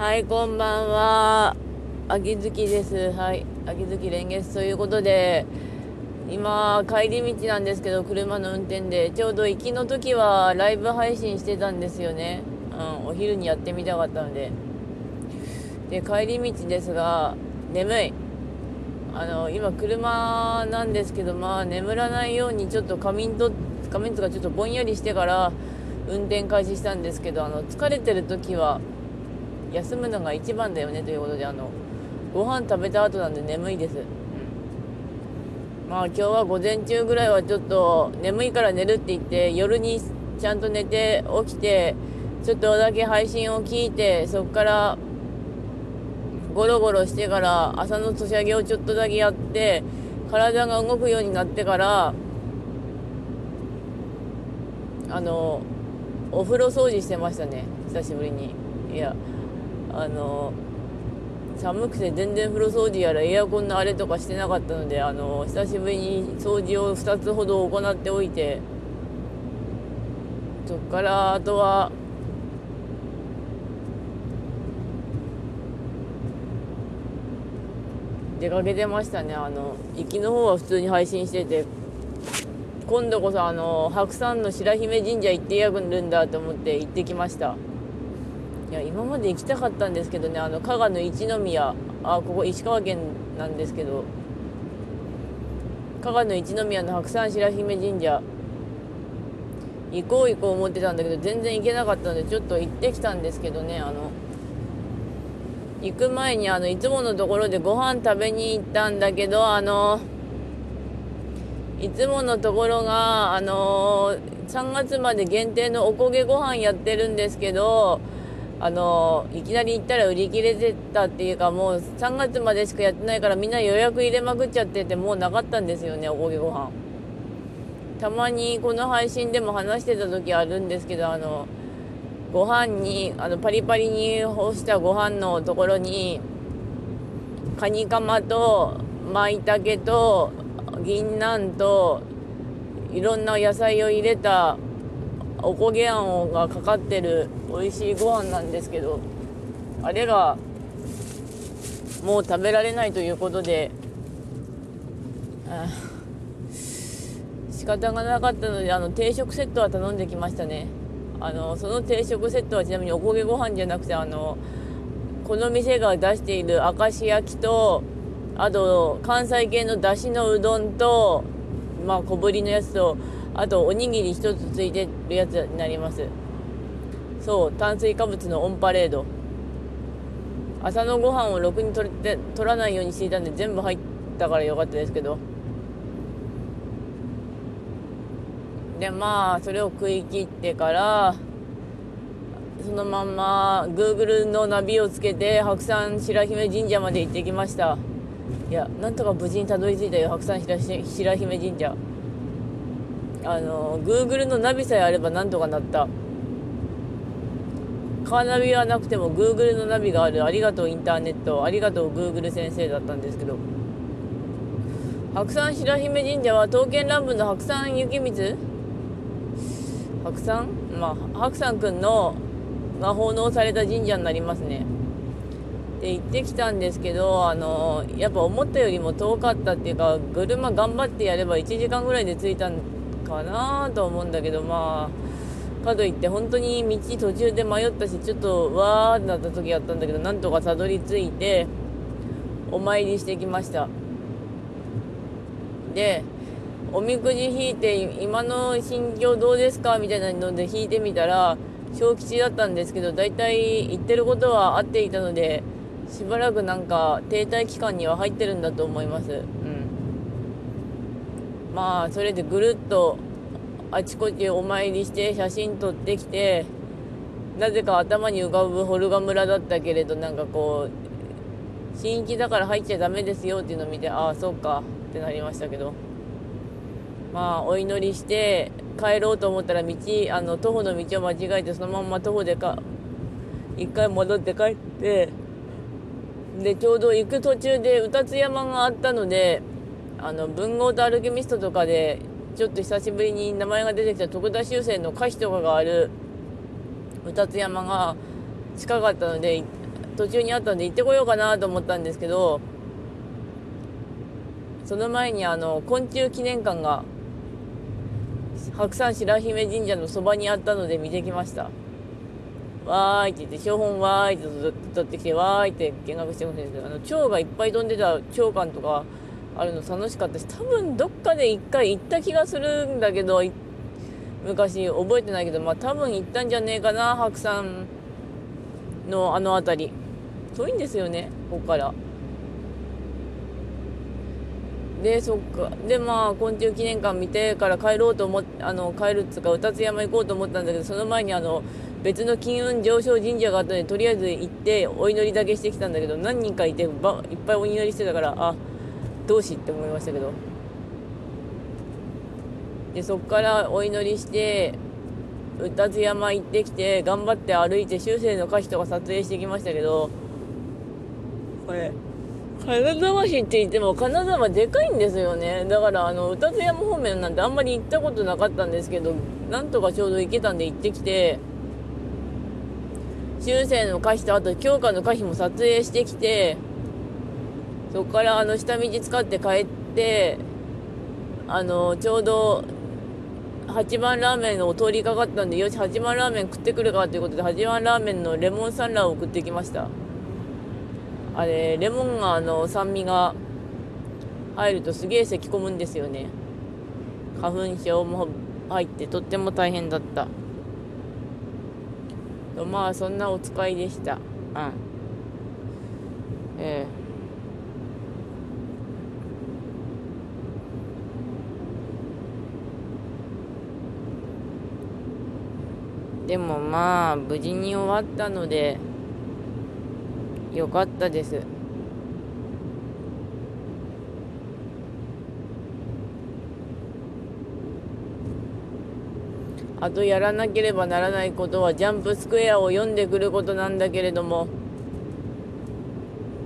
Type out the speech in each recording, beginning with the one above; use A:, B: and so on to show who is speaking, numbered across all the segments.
A: はい、こんばんは。秋月です。はい、秋月連月ということで、今、帰り道なんですけど、車の運転で、ちょうど行きの時はライブ配信してたんですよね。うん、お昼にやってみたかったので。で、帰り道ですが、眠い。あの、今、車なんですけど、まあ、眠らないように、ちょっと仮眠と、仮眠とかちょっとぼんやりしてから、運転開始したんですけど、あの、疲れてる時は、休むのが一番だよねということであのご飯食べた後なんで眠いです、うん。まあ今日は午前中ぐらいはちょっと眠いから寝るって言って夜にちゃんと寝て起きてちょっとだけ配信を聞いてそこからゴロゴロしてから朝の年上げをちょっとだけやって体が動くようになってからあのお風呂掃除してましたね久しぶりに。いやあの寒くて全然風呂掃除やらエアコンのあれとかしてなかったのであの久しぶりに掃除を2つほど行っておいてそっからあとは出かけてましたね。あの行きの方は普通に配信してて今度こそあの白山の白姫神社行ってやるんだと思って行ってきました。いや今まで行きたかったんですけどねあの加賀の一宮あここ石川県なんですけど加賀の一宮の白山白姫神社行こう行こう思ってたんだけど全然行けなかったのでちょっと行ってきたんですけどねあの行く前にあのいつものところでご飯食べに行ったんだけどあのいつものところがあの3月まで限定のおこげご飯やってるんですけどあのいきなり行ったら売り切れてたっていうかもう3月までしかやってないからみんな予約入れまくっちゃっててもうなかったんですよねおこげご飯。たまにこの配信でも話してた時あるんですけどあのご飯にあのパリパリに干したご飯のところにカニカマと舞茸と銀杏といろんな野菜を入れたおこげあんがかかってる美味しいご飯なんですけどあれがもう食べられないということで仕方がなかったのであの定食セットは頼んできましたね。あのその定食セットはちなみにおこげご飯じゃなくてあのこの店が出している明石焼きとあと関西系のだしのうどんとまあ小ぶりのやつとあとおにぎり1つついてるやつになります。そう炭水化物のオンパレード。朝のご飯をろくに取れて取らないようにしていたんで全部入ったからよかったですけど。でまあそれを食い切ってからそのまんま Google のナビをつけて白山白姫神社まで行ってきました。いやなんとか無事にたどり着いたよ白山白白姫神社。あの Google のナビさえあればなんとかなった。カーナビはなくても Google のナビがある。ありがとうインターネット。ありがとう Google 先生だったんですけど。白山白姫神社は刀剣乱舞の白山幸光。白山？まあ白山くんのが奉納された神社になりますね。で行ってきたんですけどあのやっぱ思ったよりも遠かったっていうか車頑張ってやれば1時間ぐらいで着いたんかなと思うんだけどまあかといって本当に道途中で迷ったしちょっとわーってなった時あったんだけどなんとかたどり着いてお参りしてきました。でおみくじ引いて今の心境どうですか？みたいなので引いてみたら小吉だったんですけど大体言ってることは合っていたのでしばらくなんか停滞期間には入ってるんだと思います。うん。まあそれでぐるっとあちこちお参りして写真撮ってきてなぜか頭に浮かぶホルガ村だったけれどなんかこう新規だから入っちゃダメですよっていうのを見てああそうかってなりましたけど。まあお祈りして帰ろうと思ったら道あの徒歩の道を間違えてそのまま徒歩でか一回戻って帰ってでちょうど行く途中で宇多津山があったのであの文豪とアルケミストとかでちょっと久しぶりに名前が出てきた徳田修正の歌碑とかがある宇多津山が近かったので途中にあったんで行ってこようかなと思ったんですけどその前にあの昆虫記念館が白山白姫神社のそばにあったので見てきました。わーいって言って標本わーいって取ってきてわーいって見学してほしいんですけどあの蝶がいっぱい飛んでた蝶館とかあるの楽しかったし多分どっかで一回行った気がするんだけど昔覚えてないけどまあ多分行ったんじゃねえかな白山のあの辺り。遠いんですよねここから。でそっか。でまあ昆虫記念館見てから帰ろうと思ってあの帰るっつうか歌津山行こうと思ったんだけどその前にあの別の金運上昇神社があったのでとりあえず行ってお祈りだけしてきたんだけど何人かいてばいっぱいお祈りしてたからあどうしって思いましたけど。でそっからお祈りして歌津山行ってきて頑張って歩いて修正の歌詞とか撮影してきましたけど。これ金沢市って言っても金沢でかいんですよね。だからあの歌津山方面なんてあんまり行ったことなかったんですけどなんとかちょうど行けたんで行ってきて修正の歌詞とあと教科の歌詞も撮影してきてそこからあの下道使って帰ってあのちょうど八番ラーメンを通りかかったんでよし八番ラーメン食ってくるかということで八番ラーメンのレモンサンラーを送ってきました。あれレモンがあの酸味が入るとすげえ咳き込むんですよね。花粉症も入ってとっても大変だった。まあそんなお使いでした。うん。ええ。でもまあ無事に終わったのでよかったです。あとやらなければならないことはジャンプスクエアを読んでくることなんだけれども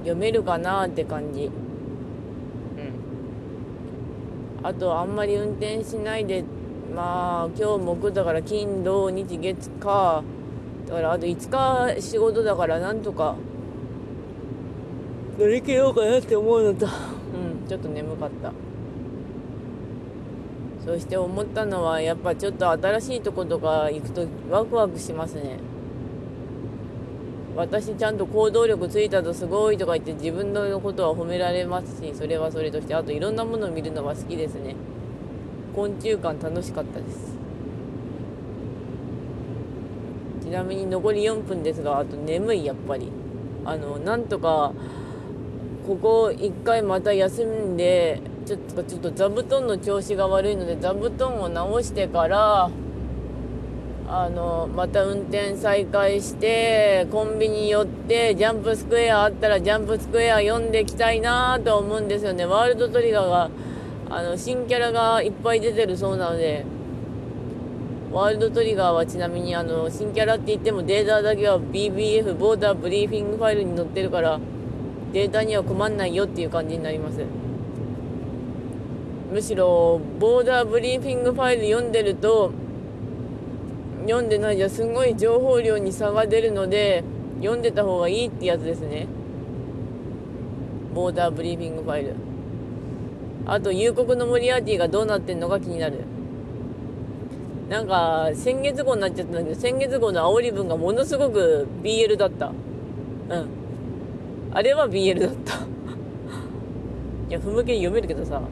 A: 読めるかなって感じ。うん。あとあんまり運転しないでまあ今日木だから金土日月か。だからあと5日仕事だからなんとか。乗り切ろうかなって思うのと。うんちょっと眠かった。そして思ったのはやっぱちょっと新しいとことか行くとワクワクしますね。私ちゃんと行動力ついたとすごいとか言って自分のことは褒められますしそれはそれとしてあといろんなものを見るのは好きですね昆虫館楽しかったです。ちなみに残り4分ですがあと眠いやっぱり。あのなんとかここ1回また休んでちょっとちょっと座布団の調子が悪いので座布団を直してからあのまた運転再開してコンビニ寄ってジャンプスクエアあったらジャンプスクエア読んでいきたいなと思うんですよね。ワールドトリガーがあの新キャラがいっぱい出てるそうなのでワールドトリガーはちなみにあの新キャラって言ってもデータだけは BBF ボーダーブリーフィングファイルに載ってるからデータには困んないよっていう感じになります。むしろボーダーブリーフィングファイル読んでると読んでないじゃすごい情報量に差が出るので読んでた方がいいってやつですね。ボーダーブリーフィングファイル。あと夕刻のモリアーティがどうなってんのか気になる。なんか先月号になっちゃったんだけど先月号の煽り文がものすごく BL だった。うん。あれは BL だった。いやふむけに読めるけどさ。うん。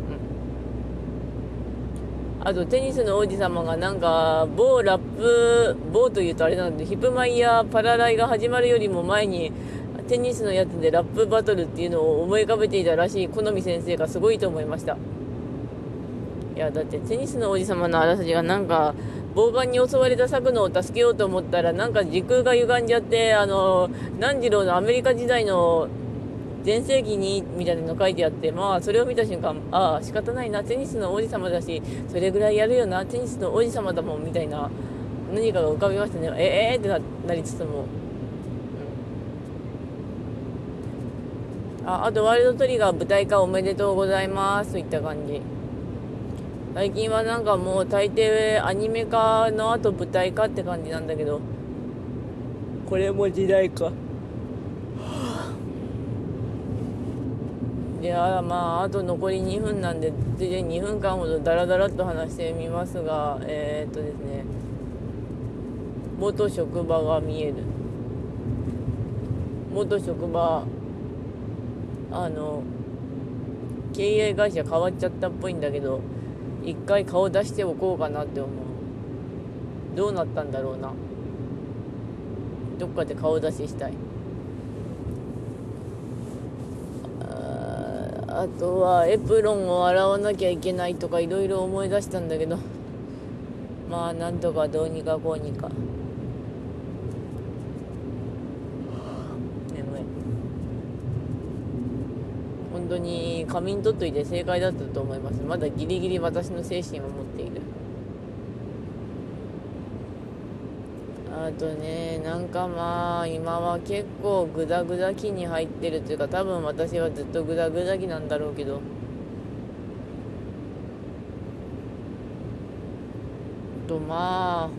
A: あとテニスの王子様がなんか某ラップ某というとあれなんでヒップマイヤーパラライが始まるよりも前にテニスのやつでラップバトルっていうのを思い浮かべていたらしい好み先生がすごいと思いました。いやだってテニスの王子様のあらすじがなんか暴漢に襲われた作野を助けようと思ったらなんか時空が歪んじゃってあの何次郎のアメリカ時代の全盛期にみたいなの書いてあってまあそれを見た瞬間ああ仕方ないなテニスの王子様だしそれぐらいやるよなテニスの王子様だもんみたいな何かが浮かびましたね。ええー、ってなりつつも、うん、ああとワールドトリガー舞台化おめでとうございますといった感じ。最近はなんかもう大抵アニメ化の後舞台化って感じなんだけど。これも時代か。であまああと残り2分なんでつで2分間ほどダラダラっと話してみますがえー、っとですね。元職場が見える。元職場あの経営会社変わっちゃったっぽいんだけど一回顔出しておこうかなって思う。どうなったんだろうな。どっかで顔出ししたい。あとはエプロンを洗わなきゃいけないとかいろいろ思い出したんだけど。まあなんとかどうにかこうにか眠い本当に仮眠取っといて正解だったと思います。まだギリギリ私の精神を持っている。あとねなんかまあ今は結構グダグダ期に入ってるというか多分私はずっとグダグダ期なんだろうけど。とまあ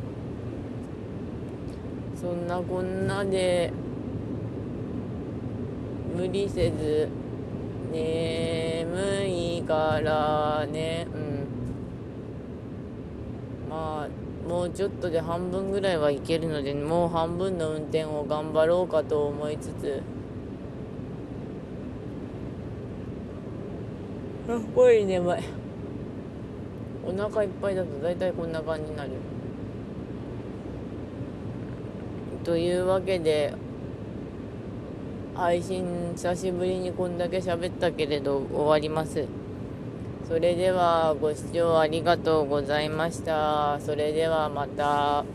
A: そんなこんなで無理せず眠いからね。うん。まあもうちょっとで半分ぐらいはいけるのでもう半分の運転を頑張ろうかと思いつつ。すっごい眠いお腹いっぱいだと大体こんな感じになる。というわけで配信久しぶりにこんだけ喋ったけれど終わりますそれではご視聴ありがとうございました。それではまた。